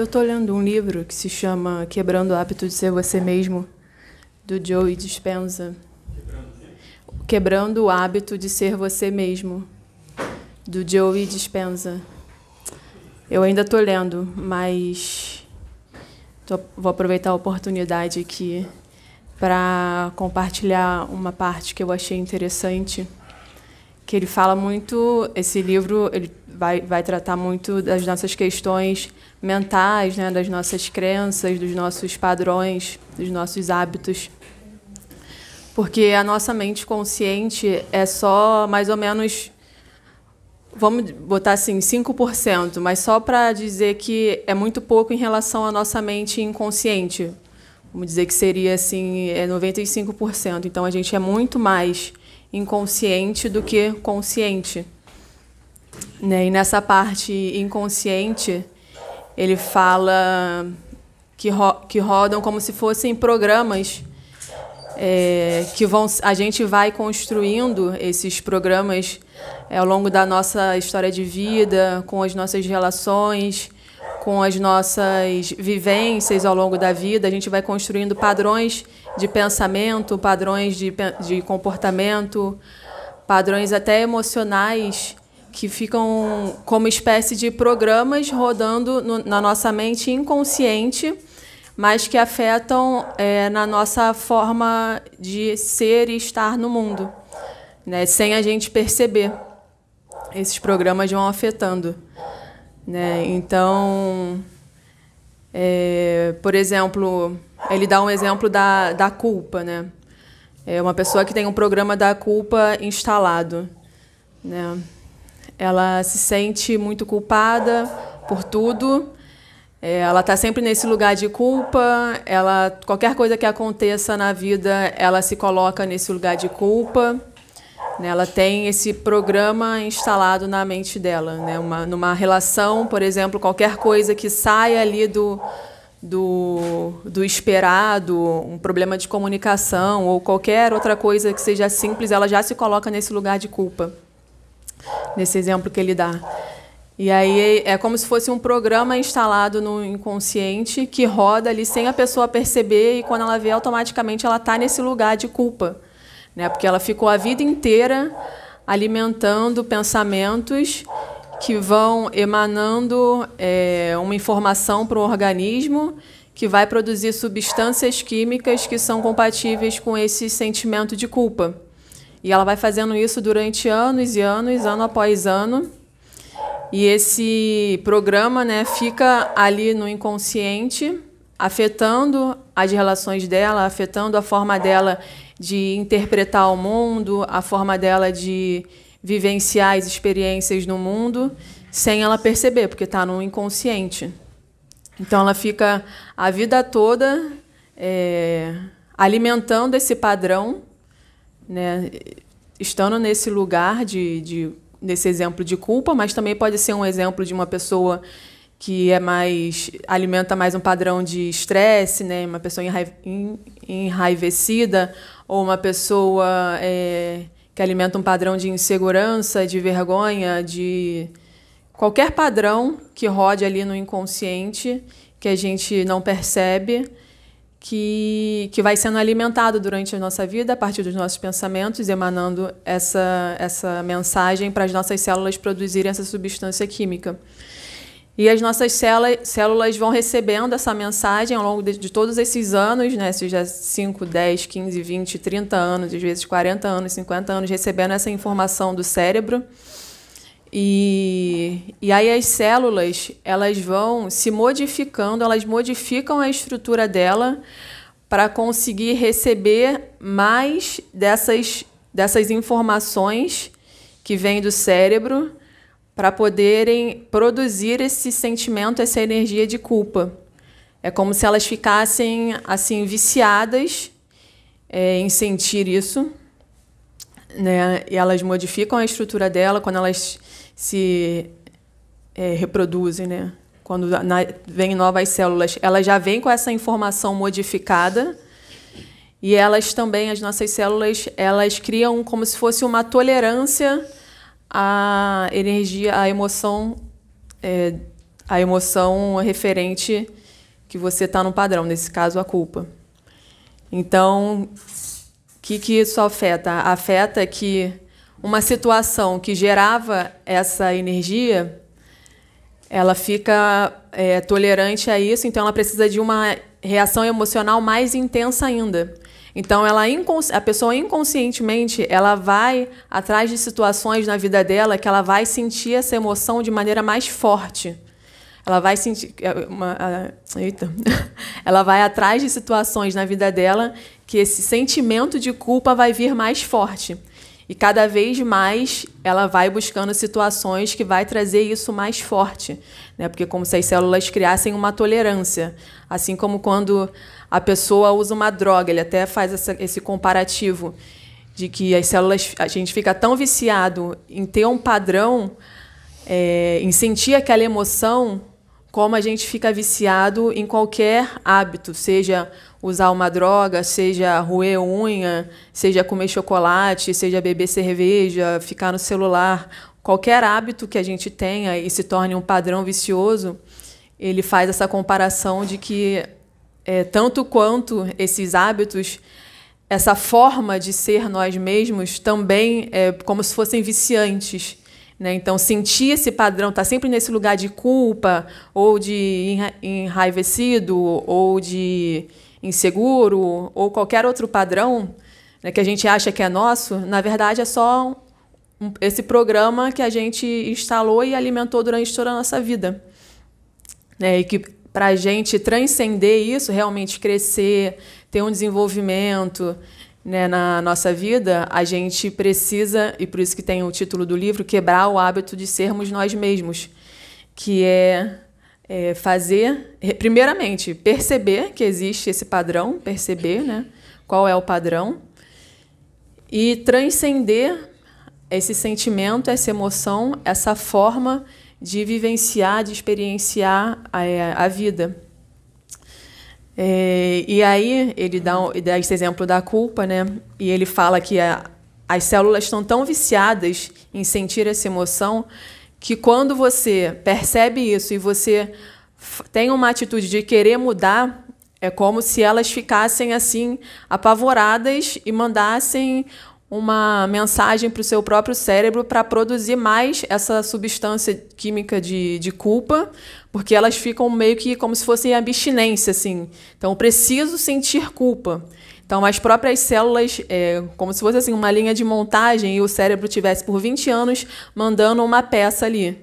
Eu estou lendo um livro que se chama Quebrando o Hábito de Ser Você Mesmo, do Joey Dispenza. Quebrando o Hábito de Ser Você Mesmo, do Joey Dispenza. Eu ainda estou lendo, mas tô, vou aproveitar a oportunidade aqui para compartilhar uma parte que eu achei interessante, que ele fala muito, esse livro ele vai, vai tratar muito das nossas questões mentais, né, das nossas crenças, dos nossos padrões, dos nossos hábitos. Porque a nossa mente consciente é só mais ou menos vamos botar assim, 5%, mas só para dizer que é muito pouco em relação à nossa mente inconsciente. Vamos dizer que seria assim, é 95%. Então a gente é muito mais inconsciente do que consciente. Né? E nessa parte inconsciente, ele fala que, ro que rodam como se fossem programas é, que vão, a gente vai construindo esses programas é, ao longo da nossa história de vida, com as nossas relações, com as nossas vivências ao longo da vida, a gente vai construindo padrões de pensamento, padrões de, de comportamento, padrões até emocionais que ficam como espécie de programas rodando no, na nossa mente inconsciente, mas que afetam é, na nossa forma de ser e estar no mundo, né, sem a gente perceber. Esses programas vão afetando. Né? Então, é, por exemplo, ele dá um exemplo da, da culpa. Né? É uma pessoa que tem um programa da culpa instalado. Né? Ela se sente muito culpada por tudo. É, ela está sempre nesse lugar de culpa. Ela, qualquer coisa que aconteça na vida, ela se coloca nesse lugar de culpa. Né? Ela tem esse programa instalado na mente dela. Né? Uma, numa relação, por exemplo, qualquer coisa que saia ali do, do, do esperado, um problema de comunicação ou qualquer outra coisa que seja simples, ela já se coloca nesse lugar de culpa, nesse exemplo que ele dá. E aí é como se fosse um programa instalado no inconsciente que roda ali sem a pessoa perceber e quando ela vê automaticamente ela está nesse lugar de culpa né? porque ela ficou a vida inteira alimentando pensamentos que vão emanando é, uma informação para o organismo que vai produzir substâncias químicas que são compatíveis com esse sentimento de culpa. E ela vai fazendo isso durante anos e anos, ano após ano. E esse programa né, fica ali no inconsciente, afetando as relações dela, afetando a forma dela de interpretar o mundo, a forma dela de vivenciar as experiências no mundo, sem ela perceber, porque está no inconsciente. Então ela fica a vida toda é, alimentando esse padrão, né, estando nesse lugar de, de, nesse exemplo de culpa, mas também pode ser um exemplo de uma pessoa que é mais alimenta mais um padrão de estresse, né, uma pessoa enraivecida ou uma pessoa é, que alimenta um padrão de insegurança, de vergonha, de qualquer padrão que rode ali no inconsciente que a gente não percebe, que, que vai sendo alimentado durante a nossa vida a partir dos nossos pensamentos, emanando essa, essa mensagem para as nossas células produzirem essa substância química. E as nossas células vão recebendo essa mensagem ao longo de, todos esses anos, né? seja 5, 10, 15, 20, 30 anos, às vezes 40 anos, 50 anos, recebendo essa informação do cérebro. E, e aí as células elas vão se modificando, elas modificam a estrutura dela para conseguir receber mais dessas, dessas informações que vêm do cérebro para poderem produzir esse sentimento, essa energia de culpa. É como se elas ficassem assim viciadas é, em sentir isso, né? E elas modificam a estrutura dela quando elas se é, reproduzem, né? Quando na, vêm novas células, elas já vêm com essa informação modificada e elas também, as nossas células, elas criam como se fosse uma tolerância a energia, a emoção, é, a emoção referente que você está no padrão, nesse caso, a culpa. Então, o que, que isso afeta? Afeta que uma situação que gerava essa energia, ela fica é, tolerante a isso, então ela precisa de uma reação emocional mais intensa ainda. Então, ela a pessoa inconscientemente ela vai atrás de situações na vida dela que ela vai sentir essa emoção de maneira mais forte. Ela vai sentir é, uma, eita, ela vai atrás de situações na vida dela que esse sentimento de culpa vai vir mais forte. E cada vez mais ela vai buscando situações que vai trazer isso mais forte, né? Porque como se as células criassem uma tolerância, assim como quando a pessoa usa uma droga, ele até faz essa, esse comparativo de que as células a gente fica tão viciado em ter um padrão, é, em sentir aquela emoção, como a gente fica viciado em qualquer hábito, seja usar uma droga, seja roer unha, seja comer chocolate, seja beber cerveja, ficar no celular, qualquer hábito que a gente tenha e se torne um padrão vicioso, ele faz essa comparação de que é, tanto quanto esses hábitos, essa forma de ser nós mesmos também é como se fossem viciantes. Né? Então, sentir esse padrão, estar tá sempre nesse lugar de culpa, ou de enraivecido, ou de inseguro ou qualquer outro padrão né, que a gente acha que é nosso, na verdade é só esse programa que a gente instalou e alimentou durante toda a nossa vida. Né, e que para a gente transcender isso, realmente crescer, ter um desenvolvimento né, na nossa vida, a gente precisa, e por isso que tem o título do livro, quebrar o hábito de sermos nós mesmos, que é é, fazer, primeiramente, perceber que existe esse padrão, perceber né, qual é o padrão, e transcender esse sentimento, essa emoção, essa forma de vivenciar, de experienciar a, a vida. É, e aí ele dá, dá esse exemplo da culpa, né? E ele fala que a, as células estão tão viciadas em sentir essa emoção que quando você percebe isso e você tem uma atitude de querer mudar, é como se elas ficassem assim apavoradas e mandassem uma mensagem para o seu próprio cérebro para produzir mais essa substância química de, de culpa, porque elas ficam meio que como se fossem abstinência, assim. Então, preciso sentir culpa. Então, as próprias células, é, como se fosse assim, uma linha de montagem e o cérebro tivesse por 20 anos mandando uma peça ali,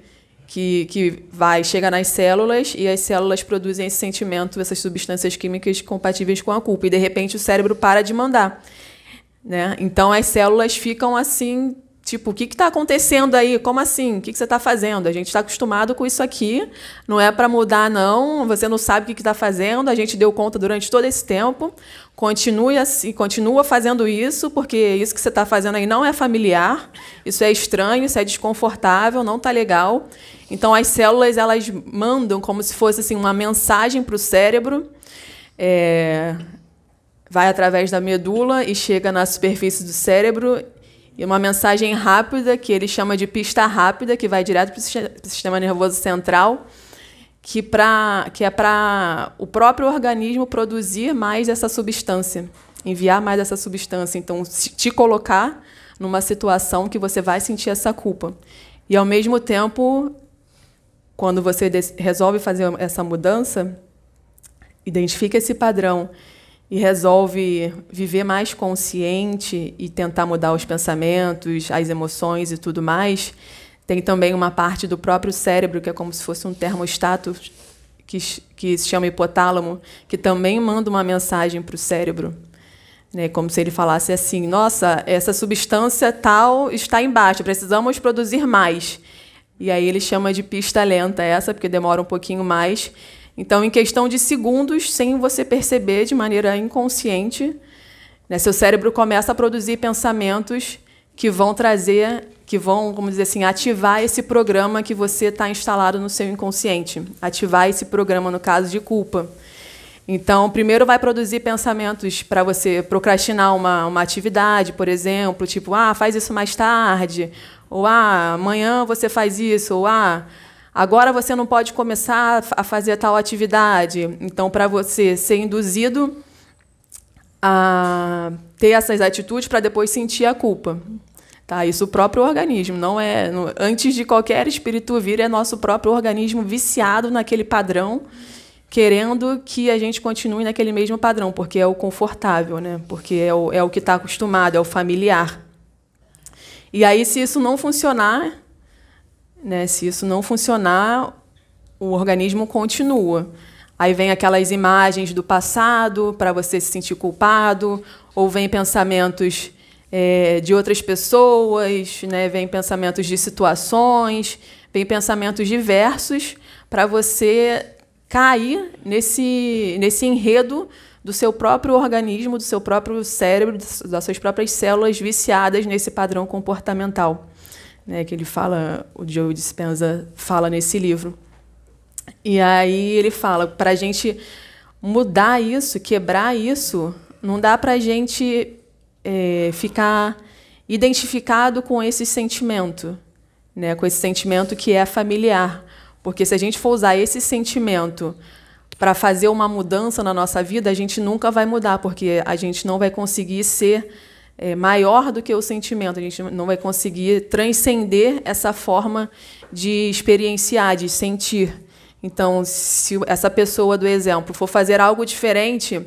que, que vai, chega nas células e as células produzem esse sentimento, essas substâncias químicas compatíveis com a culpa. E, de repente, o cérebro para de mandar. Né? Então, as células ficam assim Tipo, o que está acontecendo aí? Como assim? O que, que você está fazendo? A gente está acostumado com isso aqui, não é para mudar, não. Você não sabe o que está fazendo, a gente deu conta durante todo esse tempo. Continue assim, continua fazendo isso, porque isso que você está fazendo aí não é familiar, isso é estranho, isso é desconfortável, não está legal. Então, as células elas mandam como se fosse assim, uma mensagem para o cérebro. É, vai através da medula e chega na superfície do cérebro e uma mensagem rápida, que ele chama de pista rápida, que vai direto para o sistema nervoso central, que, pra, que é para o próprio organismo produzir mais essa substância, enviar mais essa substância. Então, te colocar numa situação que você vai sentir essa culpa. E, ao mesmo tempo, quando você resolve fazer essa mudança, identifica esse padrão e resolve viver mais consciente e tentar mudar os pensamentos, as emoções e tudo mais, tem também uma parte do próprio cérebro, que é como se fosse um termostato, que, que se chama hipotálamo, que também manda uma mensagem para o cérebro. Né, como se ele falasse assim: nossa, essa substância tal está embaixo, precisamos produzir mais. E aí ele chama de pista lenta essa, porque demora um pouquinho mais. Então, em questão de segundos, sem você perceber de maneira inconsciente, né, seu cérebro começa a produzir pensamentos que vão trazer, que vão, como dizer assim, ativar esse programa que você está instalado no seu inconsciente, ativar esse programa no caso de culpa. Então, primeiro vai produzir pensamentos para você procrastinar uma, uma atividade, por exemplo, tipo, ah, faz isso mais tarde, ou ah, amanhã você faz isso, ou ah, agora você não pode começar a fazer tal atividade. Então, para você ser induzido a ter essas atitudes para depois sentir a culpa. Tá, isso o próprio organismo, não é. Antes de qualquer espírito vir, é nosso próprio organismo viciado naquele padrão, querendo que a gente continue naquele mesmo padrão, porque é o confortável, né? porque é o, é o que está acostumado, é o familiar. E aí, se isso não funcionar, né, se isso não funcionar, o organismo continua. Aí vem aquelas imagens do passado para você se sentir culpado, ou vem pensamentos é, de outras pessoas, né? vem pensamentos de situações, vem pensamentos diversos para você cair nesse, nesse enredo do seu próprio organismo, do seu próprio cérebro, das suas próprias células viciadas nesse padrão comportamental, né, que ele fala, o Joe Dispenza fala nesse livro. E aí ele fala, para a gente mudar isso, quebrar isso, não dá para a gente é, ficar identificado com esse sentimento, né, com esse sentimento que é familiar. Porque se a gente for usar esse sentimento para fazer uma mudança na nossa vida, a gente nunca vai mudar, porque a gente não vai conseguir ser é, maior do que o sentimento, a gente não vai conseguir transcender essa forma de experienciar, de sentir. Então, se essa pessoa do exemplo for fazer algo diferente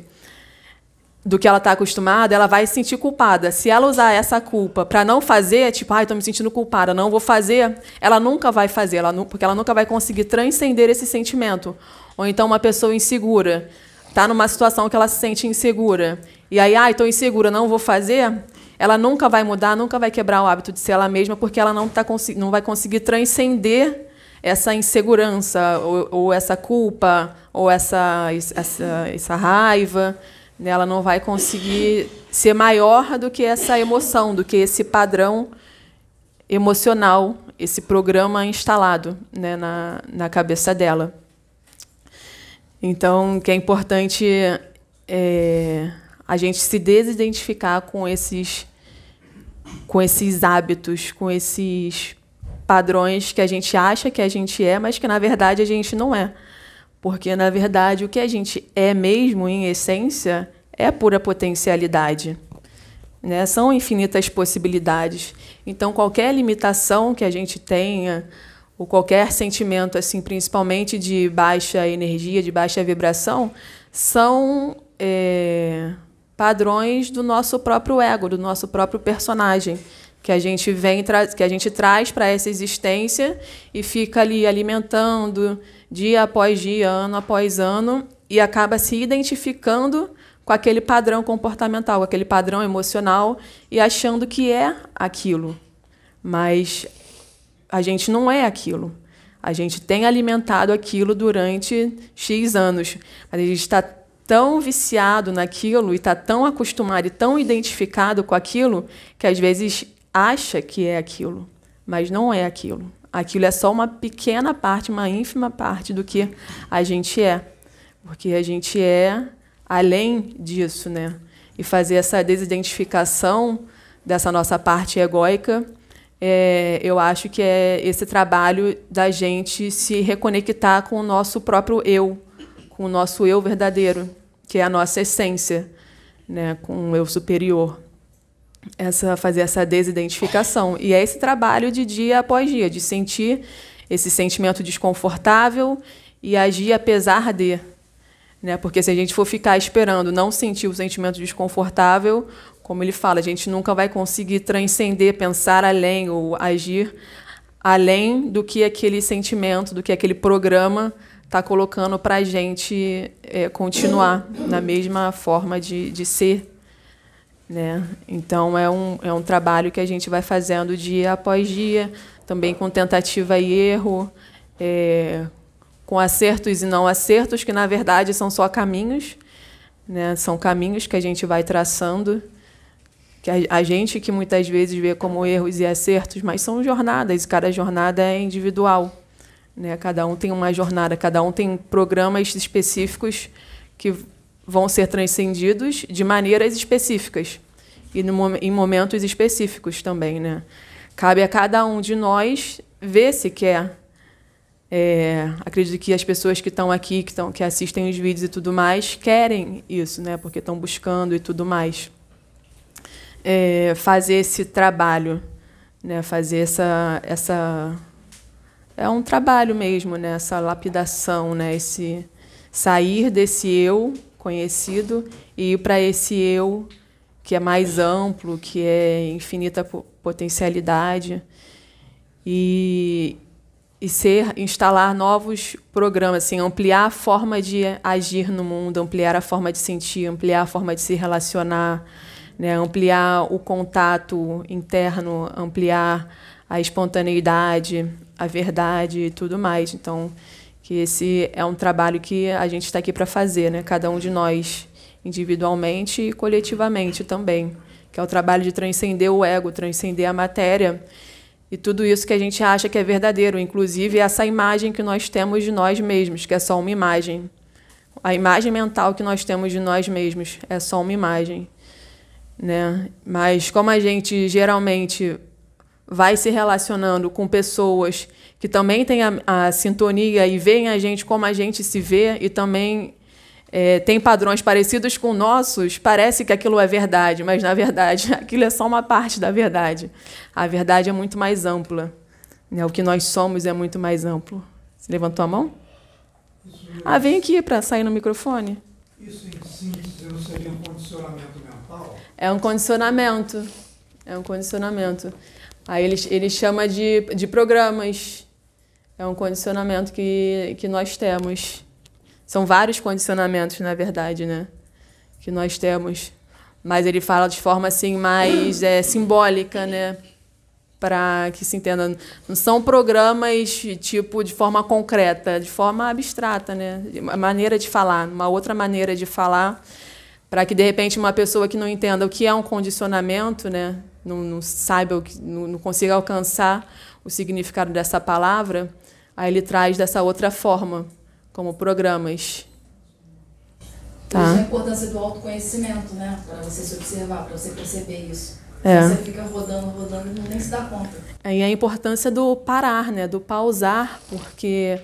do que ela está acostumada, ela vai se sentir culpada. Se ela usar essa culpa para não fazer, tipo, ai, ah, estou me sentindo culpada, não vou fazer, ela nunca vai fazer, ela, porque ela nunca vai conseguir transcender esse sentimento. Ou então uma pessoa insegura está numa situação que ela se sente insegura. E aí, ah, estou insegura, não vou fazer. Ela nunca vai mudar, nunca vai quebrar o hábito de ser ela mesma, porque ela não, tá, não vai conseguir transcender essa insegurança, ou, ou essa culpa, ou essa, essa, essa raiva. Né? Ela não vai conseguir ser maior do que essa emoção, do que esse padrão emocional, esse programa instalado né, na, na cabeça dela. Então, que é importante é, a gente se desidentificar com esses, com esses hábitos, com esses padrões que a gente acha que a gente é, mas que na verdade a gente não é. Porque na verdade o que a gente é mesmo em essência é pura potencialidade. Né? São infinitas possibilidades. Então qualquer limitação que a gente tenha, ou qualquer sentimento assim, principalmente de baixa energia, de baixa vibração, são é, padrões do nosso próprio ego, do nosso próprio personagem que a gente vem que a gente traz para essa existência e fica ali alimentando dia após dia, ano após ano e acaba se identificando com aquele padrão comportamental, com aquele padrão emocional e achando que é aquilo. Mas a gente não é aquilo. A gente tem alimentado aquilo durante X anos, mas a gente está tão viciado naquilo e está tão acostumado e tão identificado com aquilo que às vezes acha que é aquilo, mas não é aquilo. Aquilo é só uma pequena parte, uma ínfima parte do que a gente é. Porque a gente é além disso, né? E fazer essa desidentificação dessa nossa parte egóica, é, eu acho que é esse trabalho da gente se reconectar com o nosso próprio eu, com o nosso eu verdadeiro, que é a nossa essência, né? com o eu superior essa fazer essa desidentificação. E é esse trabalho de dia após dia, de sentir esse sentimento desconfortável e agir apesar de. Né? Porque se a gente for ficar esperando não sentir o sentimento desconfortável, como ele fala, a gente nunca vai conseguir transcender, pensar além ou agir além do que aquele sentimento, do que aquele programa está colocando para a gente é, continuar na mesma forma de, de ser né? Então, é um, é um trabalho que a gente vai fazendo dia após dia, também com tentativa e erro, é, com acertos e não acertos, que na verdade são só caminhos, né? são caminhos que a gente vai traçando, que a, a gente que muitas vezes vê como erros e acertos, mas são jornadas, e cada jornada é individual. Né? Cada um tem uma jornada, cada um tem programas específicos que vão ser transcendidos de maneiras específicas e no, em momentos específicos também. Né? Cabe a cada um de nós ver se quer É, acredito que as pessoas que estão aqui, que, tão, que assistem os vídeos e tudo mais, querem isso, né? Porque estão buscando e tudo mais. É, fazer esse trabalho, né? Fazer essa, essa é um trabalho mesmo, né? Essa lapidação, né? Esse sair desse eu conhecido e ir para esse eu que é mais amplo, que é infinita potencialidade e, e ser instalar novos programas, assim, ampliar a forma de agir no mundo, ampliar a forma de sentir, ampliar a forma de se relacionar, né, ampliar o contato interno, ampliar a espontaneidade, a verdade e tudo mais. Então, que esse é um trabalho que a gente está aqui para fazer, né? Cada um de nós individualmente e coletivamente também, que é o trabalho de transcender o ego, transcender a matéria e tudo isso que a gente acha que é verdadeiro, inclusive essa imagem que nós temos de nós mesmos, que é só uma imagem. A imagem mental que nós temos de nós mesmos é só uma imagem, né? Mas como a gente geralmente vai se relacionando com pessoas que também têm a, a sintonia e veem a gente como a gente se vê e também é, tem padrões parecidos com nossos, parece que aquilo é verdade, mas na verdade aquilo é só uma parte da verdade. A verdade é muito mais ampla. Né? O que nós somos é muito mais amplo. Você levantou a mão? Ah, vem aqui para sair no microfone. Isso em síntese não seria um condicionamento mental? É um condicionamento. É um condicionamento. Aí ele, ele chama de, de programas. É um condicionamento que, que nós temos. São vários condicionamentos, na verdade, né? Que nós temos. Mas ele fala de forma assim mais é, simbólica, né? Para que se entenda. Não são programas tipo de forma concreta, de forma abstrata, né? Uma maneira de falar, uma outra maneira de falar, para que de repente uma pessoa que não entenda o que é um condicionamento, né? Não, não saiba, não, não consiga alcançar o significado dessa palavra, aí ele traz dessa outra forma como programas. Tá. Isso é a importância do autoconhecimento, né? Para você se observar, para você perceber isso. É. Você fica rodando, rodando e nem se dá conta. Aí a importância do parar, né? Do pausar, porque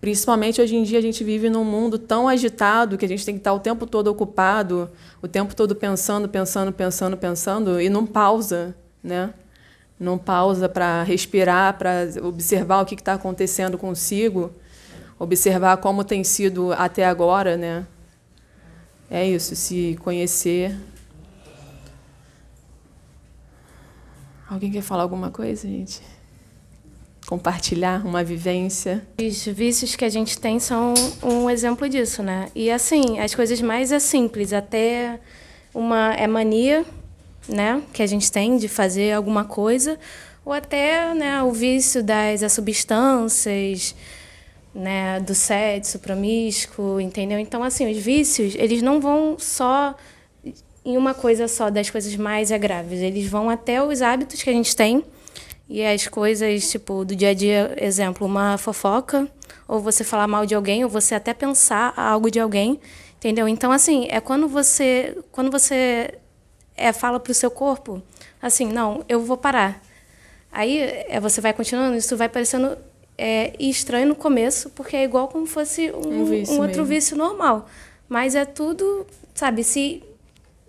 principalmente hoje em dia a gente vive num mundo tão agitado que a gente tem que estar o tempo todo ocupado, o tempo todo pensando, pensando, pensando, pensando e não pausa, né? Não pausa para respirar, para observar o que está acontecendo consigo observar como tem sido até agora, né? É isso, se conhecer. Alguém quer falar alguma coisa, gente? Compartilhar uma vivência? Os vícios que a gente tem são um exemplo disso, né? E assim, as coisas mais é simples, até uma é mania, né, que a gente tem de fazer alguma coisa, ou até, né, o vício das substâncias, né, do sexo promíscuo, entendeu? Então, assim, os vícios, eles não vão só em uma coisa só das coisas mais graves, eles vão até os hábitos que a gente tem e as coisas, tipo, do dia a dia, exemplo, uma fofoca, ou você falar mal de alguém, ou você até pensar algo de alguém, entendeu? Então, assim, é quando você, quando você é, fala para o seu corpo, assim, não, eu vou parar. Aí é, você vai continuando, isso vai parecendo é, estranho no começo, porque é igual como fosse um, um, vício um outro vício normal. Mas é tudo, sabe, se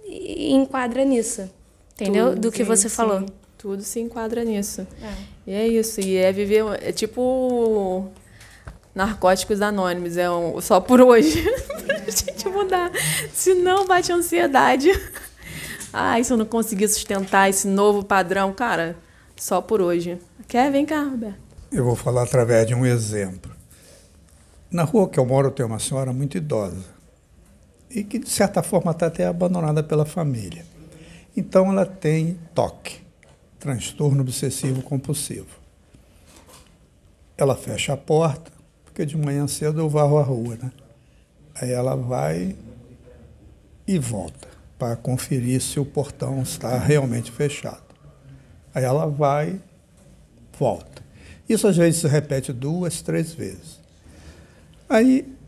enquadra nisso. Entendeu? Tudo, Do que sim, você falou. Sim. Tudo se enquadra nisso. É. E é isso. E é viver. É tipo. Narcóticos Anônimos, é um, só por hoje. pra gente mudar. Senão bate ansiedade. Ai, se eu não conseguir sustentar esse novo padrão, cara, só por hoje. Quer? Vem cá, Roberto. Eu vou falar através de um exemplo. Na rua que eu moro tem uma senhora muito idosa e que, de certa forma, está até abandonada pela família. Então, ela tem toque, transtorno obsessivo compulsivo. Ela fecha a porta, porque de manhã cedo eu varro a rua, né? Aí ela vai e volta para conferir se o portão está realmente fechado. Aí ela vai, volta. Isso às vezes se repete duas, três vezes. Aí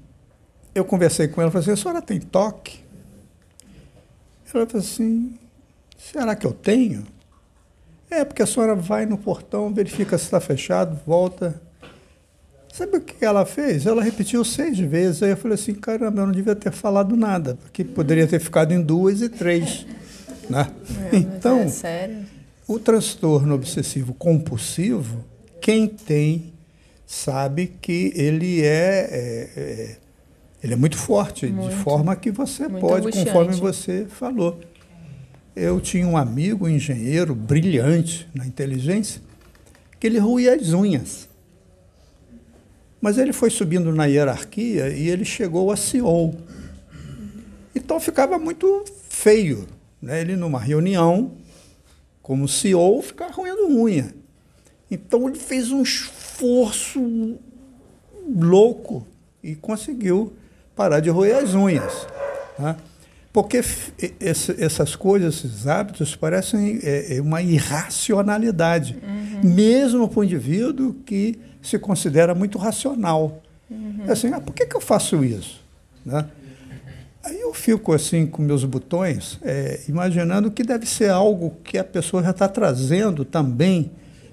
eu conversei com ela falei assim, a senhora tem toque? Ela falou assim, será que eu tenho? É, porque a senhora vai no portão, verifica se está fechado, volta. Sabe o que ela fez? Ela repetiu seis vezes. Aí eu falei assim, caramba, eu não devia ter falado nada, porque poderia ter ficado em duas e três. Né? É, então, é sério? o transtorno obsessivo compulsivo, quem tem sabe que ele é, é, é ele é muito forte, muito, de forma que você pode, conforme você falou. Eu tinha um amigo, um engenheiro brilhante na inteligência, que ele ruía as unhas. Mas ele foi subindo na hierarquia e ele chegou a CEO. Então ficava muito feio. Né? Ele, numa reunião, como CEO, ficar roendo unha. Então ele fez um esforço louco e conseguiu parar de roer as unhas. Tá? Porque esse, essas coisas, esses hábitos, parecem é, é uma irracionalidade, uhum. mesmo para o indivíduo que se considera muito racional. Uhum. Assim, ah, por que, que eu faço isso? Né? Aí eu fico assim com meus botões, é, imaginando que deve ser algo que a pessoa já está trazendo também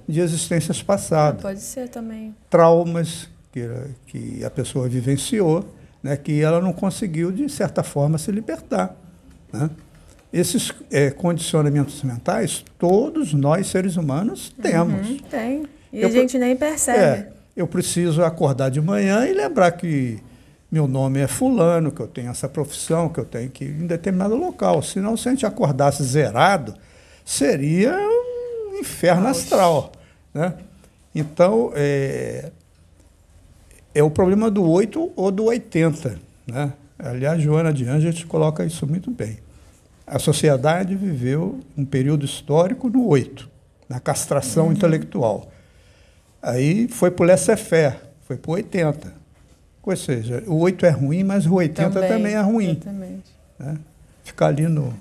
de existências passadas. Pode ser também. Traumas que, que a pessoa vivenciou né, que ela não conseguiu, de certa forma, se libertar. Né? Esses é, condicionamentos mentais, todos nós, seres humanos, temos. Uhum, tem. E eu, a gente nem percebe. É, eu preciso acordar de manhã e lembrar que meu nome é fulano, que eu tenho essa profissão, que eu tenho que ir em determinado local. Senão, se a gente acordasse zerado, seria um inferno Nossa. astral. Né? Então, é, é o problema do 8 ou do 80. Né? Aliás, Joana de Angeles coloca isso muito bem. A sociedade viveu um período histórico no 8, na castração uhum. intelectual. Aí foi para o laissez-faire, foi para o 80. Ou seja, o 8 é ruim, mas o 80 também, também é ruim. Exatamente. Né? Ficar ali no, no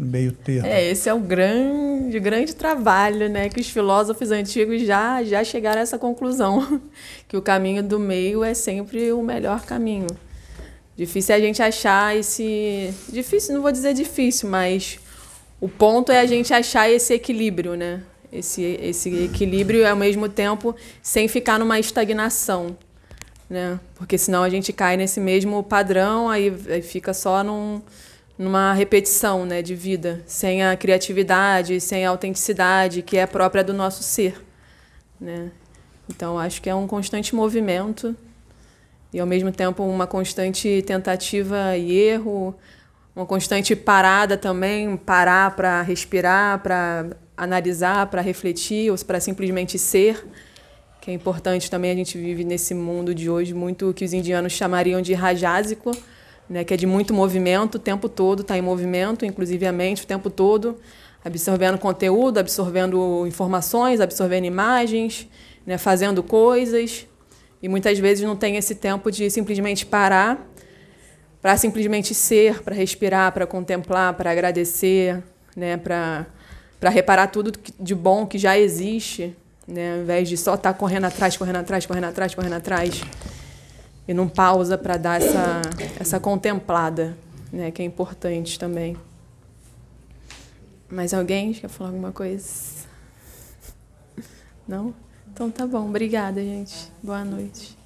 meio termo. É, esse é o grande, grande trabalho, né, que os filósofos antigos já já chegaram a essa conclusão, que o caminho do meio é sempre o melhor caminho. Difícil é a gente achar esse, difícil, não vou dizer difícil, mas o ponto é a gente achar esse equilíbrio, né? Esse esse equilíbrio ao mesmo tempo sem ficar numa estagnação, né? Porque senão a gente cai nesse mesmo padrão, aí, aí fica só num numa repetição né, de vida, sem a criatividade, sem a autenticidade que é própria do nosso ser. Né? Então, acho que é um constante movimento e, ao mesmo tempo, uma constante tentativa e erro, uma constante parada também parar para respirar, para analisar, para refletir ou para simplesmente ser. Que é importante também, a gente vive nesse mundo de hoje muito que os indianos chamariam de rajásico, né, que é de muito movimento o tempo todo, está em movimento, inclusive a mente o tempo todo, absorvendo conteúdo, absorvendo informações, absorvendo imagens, né, fazendo coisas. E muitas vezes não tem esse tempo de simplesmente parar para simplesmente ser, para respirar, para contemplar, para agradecer, né, para para reparar tudo de bom que já existe, né, ao invés de só estar tá correndo atrás, correndo atrás, correndo atrás, correndo atrás e não pausa para dar essa, essa contemplada, né, que é importante também. Mais alguém quer falar alguma coisa? Não? Então tá bom. Obrigada, gente. Boa noite.